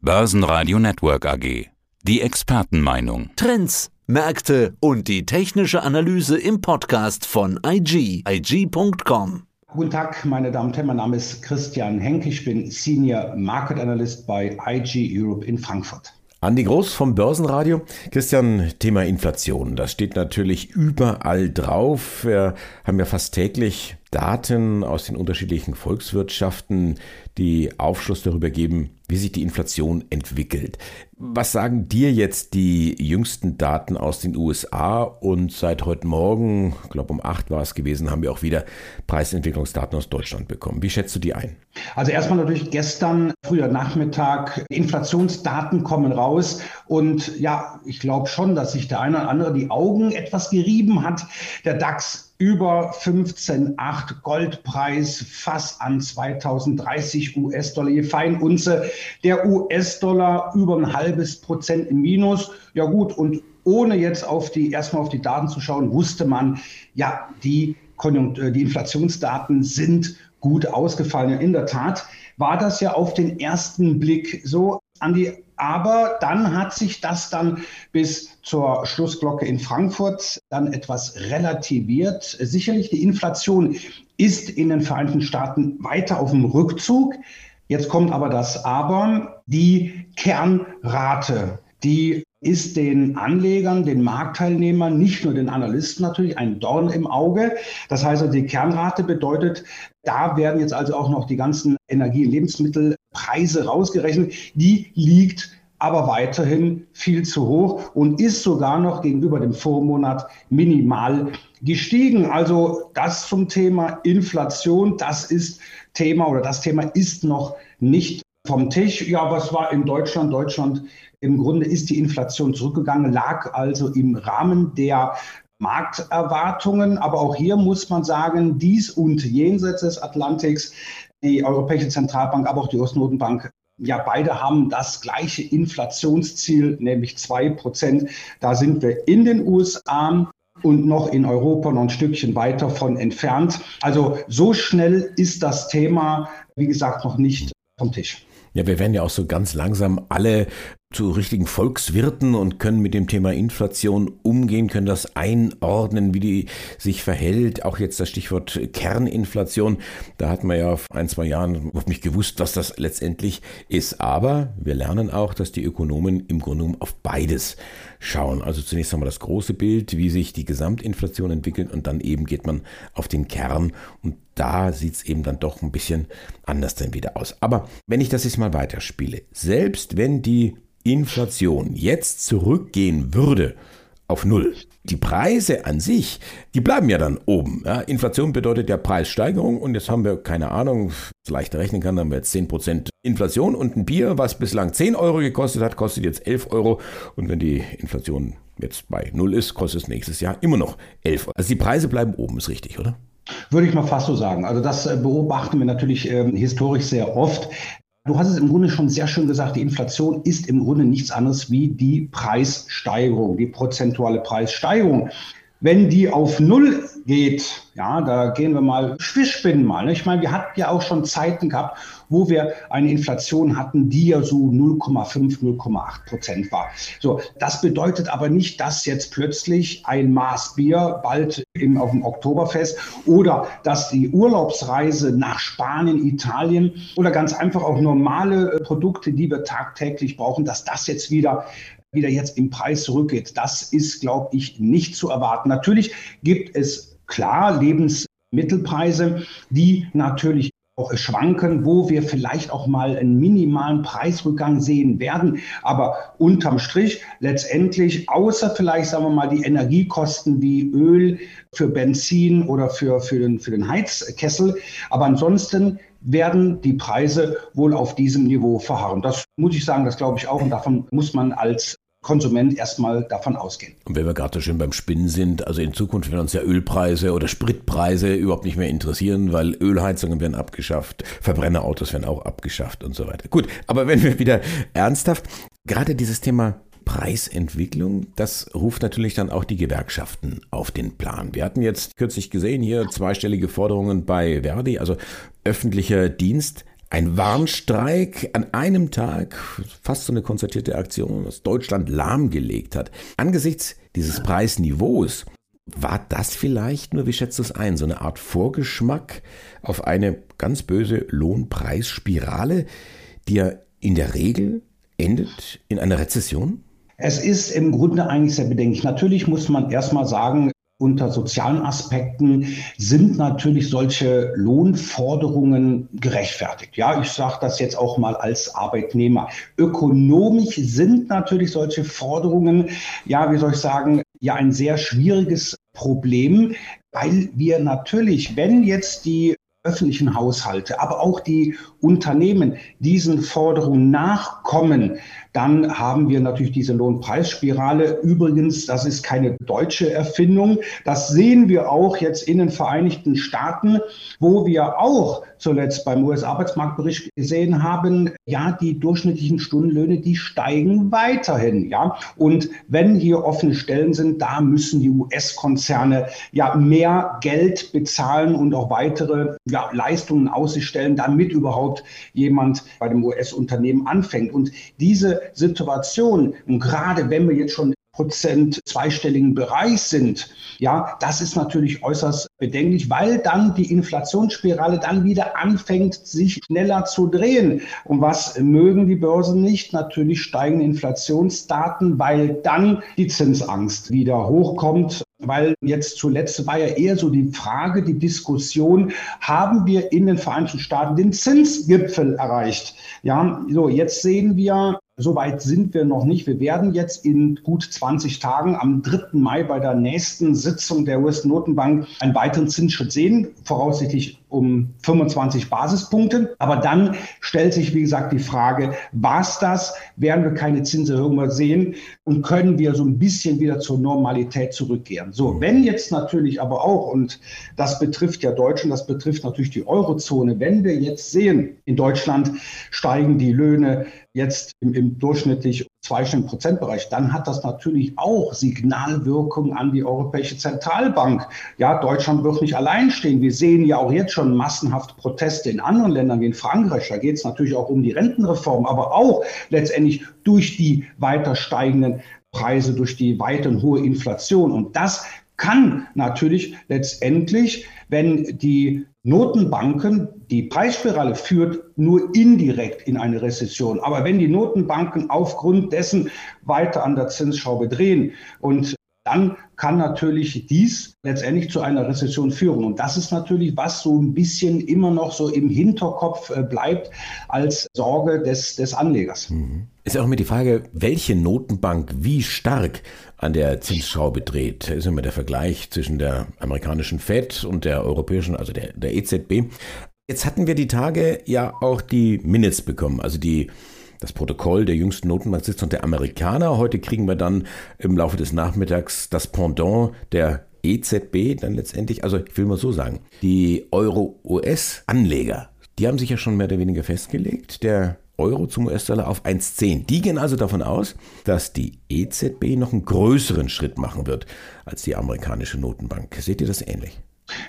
Börsenradio Network AG. Die Expertenmeinung. Trends, Märkte und die technische Analyse im Podcast von IG, IG.com. Guten Tag, meine Damen und Herren. Mein Name ist Christian Henk. Ich bin Senior Market Analyst bei IG Europe in Frankfurt. Andi Groß vom Börsenradio. Christian, Thema Inflation, das steht natürlich überall drauf. Wir haben ja fast täglich Daten aus den unterschiedlichen Volkswirtschaften, die Aufschluss darüber geben, wie sich die Inflation entwickelt. Was sagen dir jetzt die jüngsten Daten aus den USA? Und seit heute Morgen, ich glaube um acht war es gewesen, haben wir auch wieder Preisentwicklungsdaten aus Deutschland bekommen. Wie schätzt du die ein? Also erstmal natürlich gestern, früher Nachmittag, Inflationsdaten kommen raus. Und ja, ich glaube schon, dass sich der eine oder andere die Augen etwas gerieben hat. Der DAX über 15,8 Goldpreis, fast an 2030 US-Dollar je Feinunze. Der US-Dollar über ein halbes Prozent im Minus. Ja gut, und ohne jetzt auf die, erstmal auf die Daten zu schauen, wusste man, ja, die, Konjunktur, äh, die Inflationsdaten sind gut ausgefallen. In der Tat war das ja auf den ersten Blick so. An die aber dann hat sich das dann bis zur Schlussglocke in Frankfurt dann etwas relativiert. Sicherlich die Inflation ist in den Vereinigten Staaten weiter auf dem Rückzug. Jetzt kommt aber das Aber, die Kernrate, die ist den Anlegern, den Marktteilnehmern, nicht nur den Analysten natürlich ein Dorn im Auge. Das heißt, also die Kernrate bedeutet, da werden jetzt also auch noch die ganzen Energie- und Lebensmittelpreise rausgerechnet. Die liegt aber weiterhin viel zu hoch und ist sogar noch gegenüber dem Vormonat minimal gestiegen. Also das zum Thema Inflation, das ist Thema oder das Thema ist noch nicht vom Tisch. Ja, was war in Deutschland? Deutschland im Grunde ist die Inflation zurückgegangen, lag also im Rahmen der Markterwartungen. Aber auch hier muss man sagen, dies und jenseits des Atlantiks, die Europäische Zentralbank, aber auch die Ostnotenbank ja, beide haben das gleiche Inflationsziel, nämlich zwei Prozent. Da sind wir in den USA und noch in Europa noch ein Stückchen weiter von entfernt. Also so schnell ist das Thema, wie gesagt, noch nicht vom Tisch. Ja, wir werden ja auch so ganz langsam alle zu richtigen Volkswirten und können mit dem Thema Inflation umgehen, können das einordnen, wie die sich verhält. Auch jetzt das Stichwort Kerninflation. Da hat man ja vor ein, zwei Jahren überhaupt nicht gewusst, was das letztendlich ist. Aber wir lernen auch, dass die Ökonomen im Grunde genommen auf beides schauen. Also zunächst wir das große Bild, wie sich die Gesamtinflation entwickelt und dann eben geht man auf den Kern und da sieht es eben dann doch ein bisschen anders dann wieder aus. Aber wenn ich das jetzt mal weiterspiele, selbst wenn die Inflation jetzt zurückgehen würde auf Null, die Preise an sich, die bleiben ja dann oben. Ja, Inflation bedeutet ja Preissteigerung und jetzt haben wir, keine Ahnung, leicht rechnen kann, haben wir jetzt 10% Inflation und ein Bier, was bislang 10 Euro gekostet hat, kostet jetzt 11 Euro und wenn die Inflation jetzt bei Null ist, kostet es nächstes Jahr immer noch 11 Euro. Also die Preise bleiben oben, ist richtig, oder? Würde ich mal fast so sagen. Also das äh, beobachten wir natürlich äh, historisch sehr oft. Du hast es im Grunde schon sehr schön gesagt, die Inflation ist im Grunde nichts anderes wie die Preissteigerung, die prozentuale Preissteigerung. Wenn die auf Null geht, ja, da gehen wir mal, spinnen mal. Ne? Ich meine, wir hatten ja auch schon Zeiten gehabt, wo wir eine Inflation hatten, die ja so 0,5, 0,8 Prozent war. So, das bedeutet aber nicht, dass jetzt plötzlich ein Maß Bier bald im, auf dem Oktoberfest oder dass die Urlaubsreise nach Spanien, Italien oder ganz einfach auch normale äh, Produkte, die wir tagtäglich brauchen, dass das jetzt wieder wieder jetzt im Preis zurückgeht. Das ist, glaube ich, nicht zu erwarten. Natürlich gibt es klar Lebensmittelpreise, die natürlich auch schwanken, wo wir vielleicht auch mal einen minimalen Preisrückgang sehen werden. Aber unterm Strich letztendlich, außer vielleicht, sagen wir mal, die Energiekosten wie Öl für Benzin oder für, für, den, für den Heizkessel. Aber ansonsten werden die Preise wohl auf diesem Niveau verharren. Das muss ich sagen, das glaube ich auch. Und davon muss man als Konsument erstmal davon ausgehen. Und wenn wir gerade so schön beim Spinnen sind, also in Zukunft werden uns ja Ölpreise oder Spritpreise überhaupt nicht mehr interessieren, weil Ölheizungen werden abgeschafft, Verbrennerautos werden auch abgeschafft und so weiter. Gut, aber wenn wir wieder ernsthaft, gerade dieses Thema Preisentwicklung, das ruft natürlich dann auch die Gewerkschaften auf den Plan. Wir hatten jetzt kürzlich gesehen hier zweistellige Forderungen bei Verdi, also öffentlicher Dienst Ein Warnstreik an einem Tag, fast so eine konzertierte Aktion, das Deutschland lahmgelegt hat. Angesichts dieses Preisniveaus, war das vielleicht nur, wie schätzt du es ein, so eine Art Vorgeschmack auf eine ganz böse Lohnpreisspirale, die ja in der Regel endet in einer Rezession? Es ist im Grunde eigentlich sehr bedenklich. Natürlich muss man erstmal sagen, unter sozialen Aspekten sind natürlich solche Lohnforderungen gerechtfertigt. Ja, ich sage das jetzt auch mal als Arbeitnehmer. Ökonomisch sind natürlich solche Forderungen, ja, wie soll ich sagen, ja ein sehr schwieriges Problem, weil wir natürlich, wenn jetzt die öffentlichen Haushalte, aber auch die Unternehmen diesen Forderungen nachkommen, dann haben wir natürlich diese Lohnpreisspirale. Übrigens, das ist keine deutsche Erfindung. Das sehen wir auch jetzt in den Vereinigten Staaten, wo wir auch zuletzt beim US-Arbeitsmarktbericht gesehen haben, ja, die durchschnittlichen Stundenlöhne, die steigen weiterhin, ja. Und wenn hier offene Stellen sind, da müssen die US-Konzerne ja mehr Geld bezahlen und auch weitere ja, Leistungen aussichtstellen, damit überhaupt jemand bei dem US-Unternehmen anfängt. Und diese Situation, und gerade wenn wir jetzt schon Prozent zweistelligen Bereich sind, ja, das ist natürlich äußerst bedenklich, weil dann die Inflationsspirale dann wieder anfängt, sich schneller zu drehen. Und was mögen die Börsen nicht? Natürlich steigende Inflationsdaten, weil dann die Zinsangst wieder hochkommt weil jetzt zuletzt war ja eher so die Frage, die Diskussion, haben wir in den Vereinigten Staaten den Zinsgipfel erreicht? Ja, so jetzt sehen wir, Soweit sind wir noch nicht. Wir werden jetzt in gut 20 Tagen am 3. Mai bei der nächsten Sitzung der US-Notenbank einen weiteren Zinsschritt sehen, voraussichtlich um 25 Basispunkte. Aber dann stellt sich, wie gesagt, die Frage, was das? Werden wir keine Zinserhöhung mehr sehen und können wir so ein bisschen wieder zur Normalität zurückkehren? So, wenn jetzt natürlich aber auch, und das betrifft ja Deutschland, das betrifft natürlich die Eurozone, wenn wir jetzt sehen, in Deutschland steigen die Löhne jetzt im, im durchschnittlich zweistelligen Prozentbereich, dann hat das natürlich auch Signalwirkung an die Europäische Zentralbank. Ja, Deutschland wird nicht allein stehen. Wir sehen ja auch jetzt schon massenhaft Proteste in anderen Ländern wie in Frankreich. Da geht es natürlich auch um die Rentenreform, aber auch letztendlich durch die weiter steigenden Preise, durch die weiter hohe Inflation. Und das kann natürlich letztendlich, wenn die Notenbanken, die Preisspirale führt nur indirekt in eine Rezession. Aber wenn die Notenbanken aufgrund dessen weiter an der Zinsschraube drehen und dann kann natürlich dies letztendlich zu einer Rezession führen. Und das ist natürlich, was so ein bisschen immer noch so im Hinterkopf äh, bleibt als Sorge des, des Anlegers. Mhm. Ist auch immer die Frage, welche Notenbank wie stark an der Zinsschraube dreht. Das ist immer der Vergleich zwischen der amerikanischen Fed und der europäischen, also der, der EZB. Jetzt hatten wir die Tage ja auch die Minutes bekommen, also die das Protokoll der jüngsten Notenbanksitzung der Amerikaner. Heute kriegen wir dann im Laufe des Nachmittags das Pendant der EZB dann letztendlich, also ich will mal so sagen, die Euro-US-Anleger, die haben sich ja schon mehr oder weniger festgelegt. Der Euro zum US-Dollar auf 1,10. Die gehen also davon aus, dass die EZB noch einen größeren Schritt machen wird als die amerikanische Notenbank. Seht ihr das ähnlich?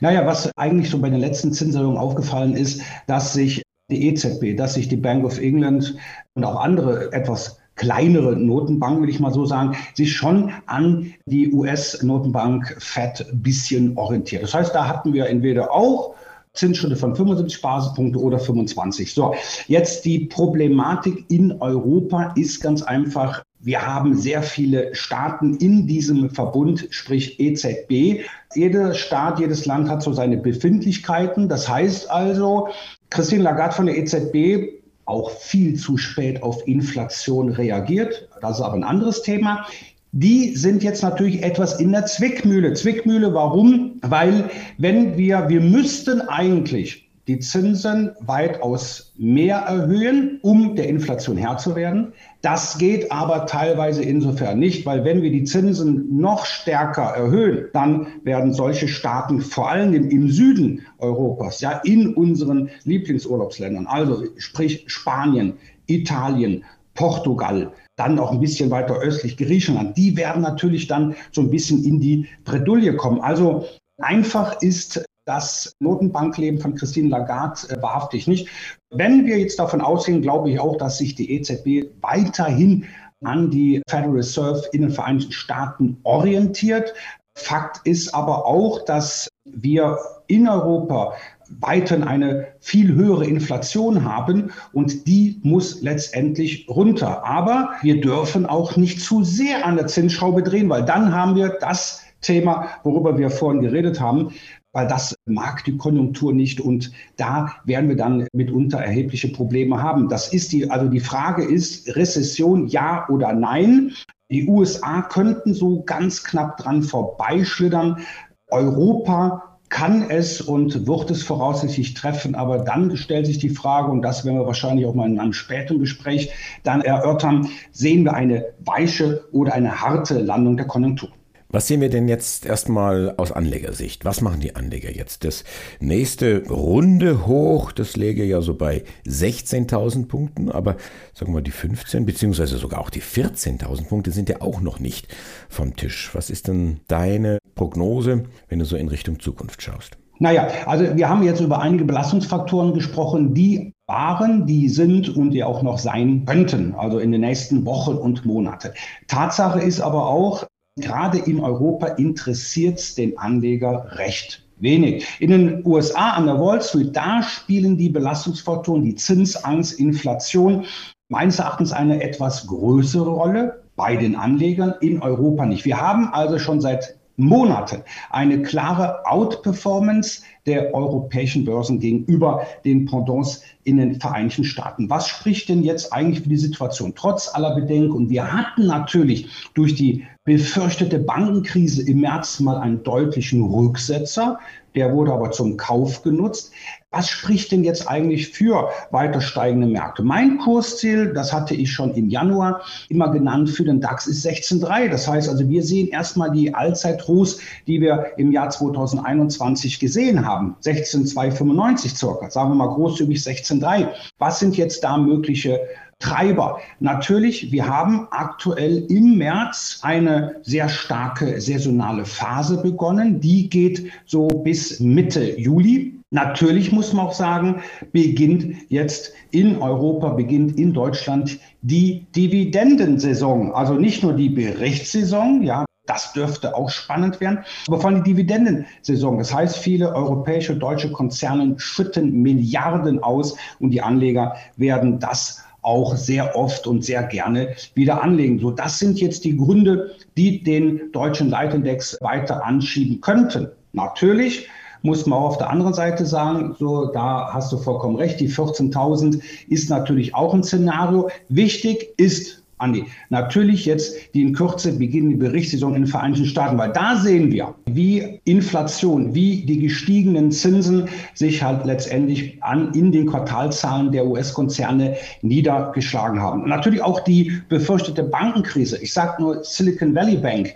Naja, was eigentlich so bei den letzten Zinserhöhungen aufgefallen ist, dass sich die EZB, dass sich die Bank of England und auch andere etwas kleinere Notenbanken, will ich mal so sagen, sich schon an die US-Notenbank Fed ein bisschen orientiert. Das heißt, da hatten wir entweder auch Zinsschritte von 75 Basispunkte oder 25. So, jetzt die Problematik in Europa ist ganz einfach, wir haben sehr viele Staaten in diesem Verbund, sprich EZB. Jeder Staat, jedes Land hat so seine Befindlichkeiten. Das heißt also, Christine Lagarde von der EZB auch viel zu spät auf Inflation reagiert. Das ist aber ein anderes Thema. Die sind jetzt natürlich etwas in der Zwickmühle. Zwickmühle, warum? Weil wenn wir, wir müssten eigentlich die Zinsen weitaus mehr erhöhen, um der Inflation Herr zu werden. Das geht aber teilweise insofern nicht, weil wenn wir die Zinsen noch stärker erhöhen, dann werden solche Staaten vor allem im Süden Europas, ja in unseren Lieblingsurlaubsländern, also sprich Spanien, Italien, Portugal, dann auch ein bisschen weiter östlich Griechenland, die werden natürlich dann so ein bisschen in die Bredouille kommen. Also einfach ist Das Notenbankleben von Christine Lagarde äh, ich nicht. Wenn wir jetzt davon ausgehen, glaube ich auch, dass sich die EZB weiterhin an die Federal Reserve in den Vereinigten Staaten orientiert. Fakt ist aber auch, dass wir in Europa weiterhin eine viel höhere Inflation haben und die muss letztendlich runter. Aber wir dürfen auch nicht zu sehr an der Zinsschraube drehen, weil dann haben wir das Thema, worüber wir vorhin geredet haben, weil das mag die Konjunktur nicht und da werden wir dann mitunter erhebliche Probleme haben. Das ist die, also die Frage ist Rezession ja oder nein. Die USA könnten so ganz knapp dran vorbeischlittern. Europa kann es und wird es voraussichtlich treffen, aber dann stellt sich die Frage, und das werden wir wahrscheinlich auch mal in einem späteren Gespräch dann erörtern, sehen wir eine weiche oder eine harte Landung der Konjunktur. Was sehen wir denn jetzt erstmal aus Anlegersicht? Was machen die Anleger jetzt? Das nächste Runde hoch, das läge ja so bei 16.000 Punkten, aber sagen wir mal die 15 beziehungsweise sogar auch die 14.000 Punkte sind ja auch noch nicht vom Tisch. Was ist denn deine Prognose, wenn du so in Richtung Zukunft schaust? Naja, also wir haben jetzt über einige Belastungsfaktoren gesprochen, die waren, die sind und die auch noch sein könnten, also in den nächsten Wochen und Monaten. Tatsache ist aber auch, gerade in Europa interessiert es den Anleger recht wenig. In den USA an der Wall Street, da spielen die Belastungsfaktoren, die Zinsangst, Inflation meines Erachtens eine etwas größere Rolle bei den Anlegern in Europa nicht. Wir haben also schon seit Monaten eine klare Outperformance der europäischen Börsen gegenüber den Pendants in den Vereinigten Staaten. Was spricht denn jetzt eigentlich für die Situation? Trotz aller Bedenken, und wir hatten natürlich durch die befürchtete Bankenkrise im März mal einen deutlichen Rücksetzer, der wurde aber zum Kauf genutzt. Was spricht denn jetzt eigentlich für weiter steigende Märkte? Mein Kursziel, das hatte ich schon im Januar immer genannt für den DAX, ist 16,3. Das heißt also, wir sehen erstmal die Allzeithochs, die wir im Jahr 2021 gesehen haben. 16,295 circa, sagen wir mal großzügig 16,3. Was sind jetzt da mögliche Treiber. Natürlich, wir haben aktuell im März eine sehr starke saisonale Phase begonnen. Die geht so bis Mitte Juli. Natürlich muss man auch sagen, beginnt jetzt in Europa, beginnt in Deutschland die Dividendensaison. Also nicht nur die Berichtssaison, ja, das dürfte auch spannend werden. Aber vor allem die Dividendensaison. Das heißt, viele europäische, deutsche Konzerne schütten Milliarden aus und die Anleger werden das auch sehr oft und sehr gerne wieder anlegen. So, das sind jetzt die Gründe, die den deutschen Leitindex weiter anschieben könnten. Natürlich muss man auch auf der anderen Seite sagen, so, da hast du vollkommen recht, die 14.000 ist natürlich auch ein Szenario. Wichtig ist Andi, natürlich jetzt die in Kürze beginnende Berichtssaison in den Vereinigten Staaten, weil da sehen wir, wie Inflation, wie die gestiegenen Zinsen sich halt letztendlich an, in den Quartalzahlen der US-Konzerne niedergeschlagen haben. Und natürlich auch die befürchtete Bankenkrise. Ich sage nur Silicon Valley Bank.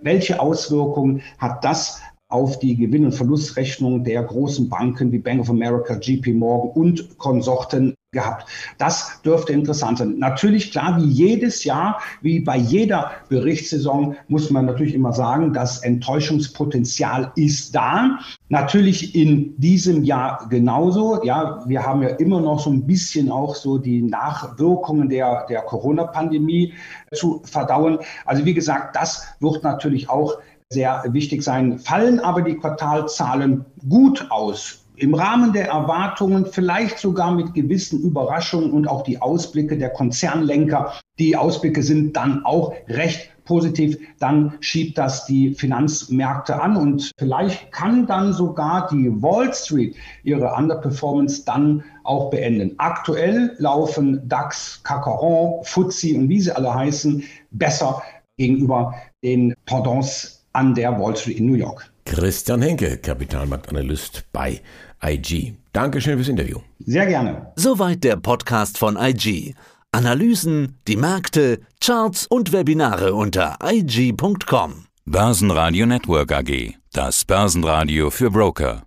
Welche Auswirkungen hat das auf die Gewinn- und Verlustrechnung der großen Banken wie Bank of America, JP Morgan und Konsorten gehabt. Das dürfte interessant sein. Natürlich, klar, wie jedes Jahr, wie bei jeder Berichtssaison, muss man natürlich immer sagen, das Enttäuschungspotenzial ist da. Natürlich in diesem Jahr genauso. Ja, wir haben ja immer noch so ein bisschen auch so die Nachwirkungen der, der Corona-Pandemie zu verdauen. Also wie gesagt, das wird natürlich auch sehr wichtig sein. Fallen aber die Quartalzahlen gut aus, im Rahmen der Erwartungen, vielleicht sogar mit gewissen Überraschungen und auch die Ausblicke der Konzernlenker. Die Ausblicke sind dann auch recht positiv, dann schiebt das die Finanzmärkte an und vielleicht kann dann sogar die Wall Street ihre Underperformance dann auch beenden. Aktuell laufen DAX, Kakaron, FTSE und wie sie alle heißen besser gegenüber den Pendants an der Wall Street in New York. Christian Henke, Kapitalmarktanalyst bei IG. Dankeschön fürs Interview. Sehr gerne. Soweit der Podcast von IG. Analysen, die Märkte, Charts und Webinare unter IG.com. Börsenradio Network AG. Das Börsenradio für Broker.